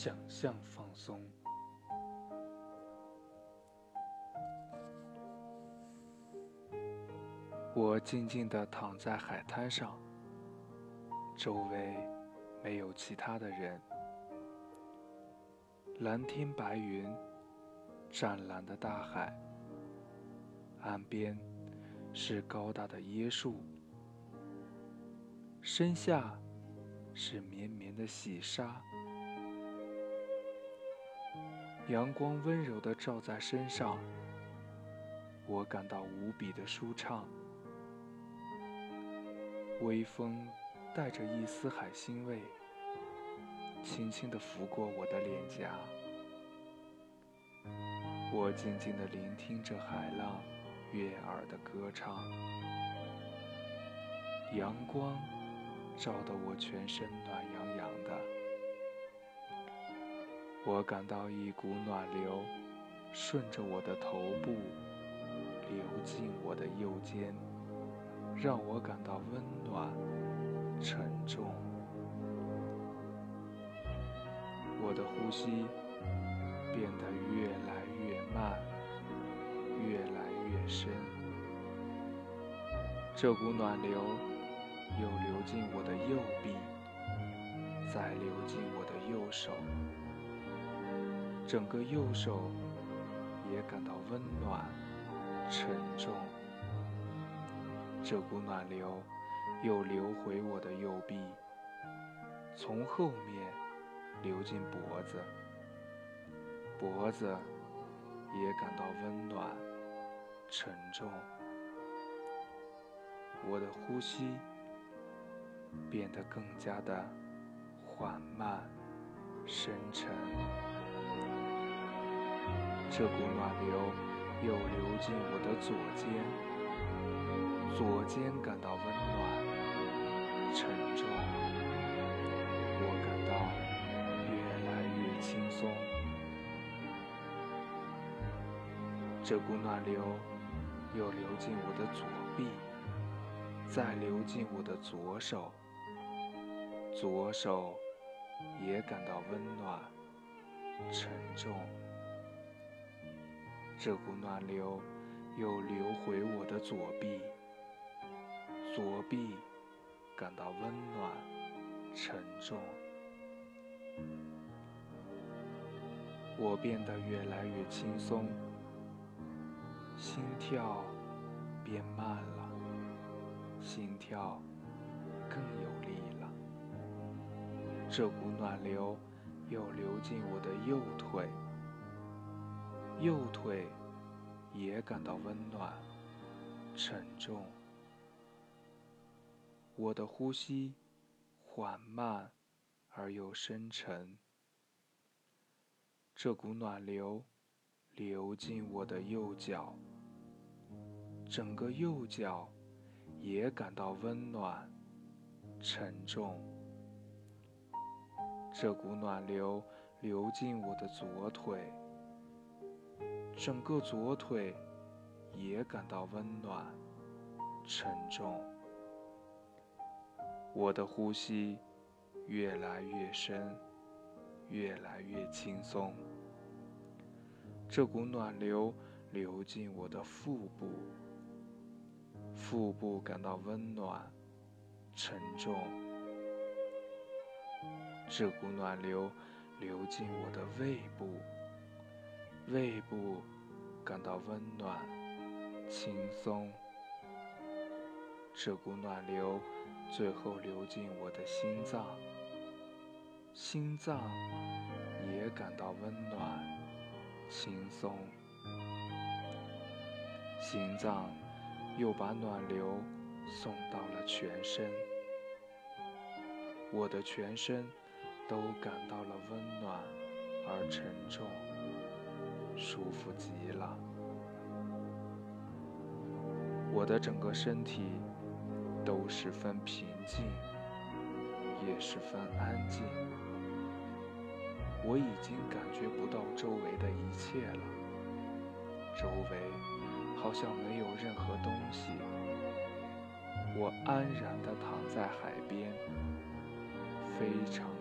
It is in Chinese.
想象放松。我静静地躺在海滩上，周围没有其他的人。蓝天白云，湛蓝的大海，岸边是高大的椰树，身下是绵绵的细沙。阳光温柔地照在身上，我感到无比的舒畅。微风带着一丝海腥味，轻轻地拂过我的脸颊。我静静地聆听着海浪悦耳的歌唱。阳光照得我全身暖洋洋的，我感到一股暖流顺着我的头部流进我的右肩。让我感到温暖、沉重。我的呼吸变得越来越慢，越来越深。这股暖流又流进我的右臂，再流进我的右手，整个右手也感到温暖、沉重。这股暖流又流回我的右臂，从后面流进脖子，脖子也感到温暖、沉重。我的呼吸变得更加的缓慢、深沉。这股暖流又流进我的左肩。左肩感到温暖、沉重，我感到越来越轻松。这股暖流又流进我的左臂，再流进我的左手，左手也感到温暖、沉重。这股暖流又流回我的左臂。左臂感到温暖、沉重，我变得越来越轻松，心跳变慢了，心跳更有力了。这股暖流又流进我的右腿，右腿也感到温暖、沉重。我的呼吸缓慢而又深沉，这股暖流流进我的右脚，整个右脚也感到温暖、沉重。这股暖流流进我的左腿，整个左腿也感到温暖、沉重。我的呼吸越来越深，越来越轻松。这股暖流流进我的腹部，腹部感到温暖、沉重。这股暖流流进我的胃部，胃部感到温暖、轻松。这股暖流最后流进我的心脏，心脏也感到温暖、轻松。心脏又把暖流送到了全身，我的全身都感到了温暖而沉重，舒服极了。我的整个身体。都十分平静，也十分安静。我已经感觉不到周围的一切了，周围好像没有任何东西。我安然地躺在海边，非常。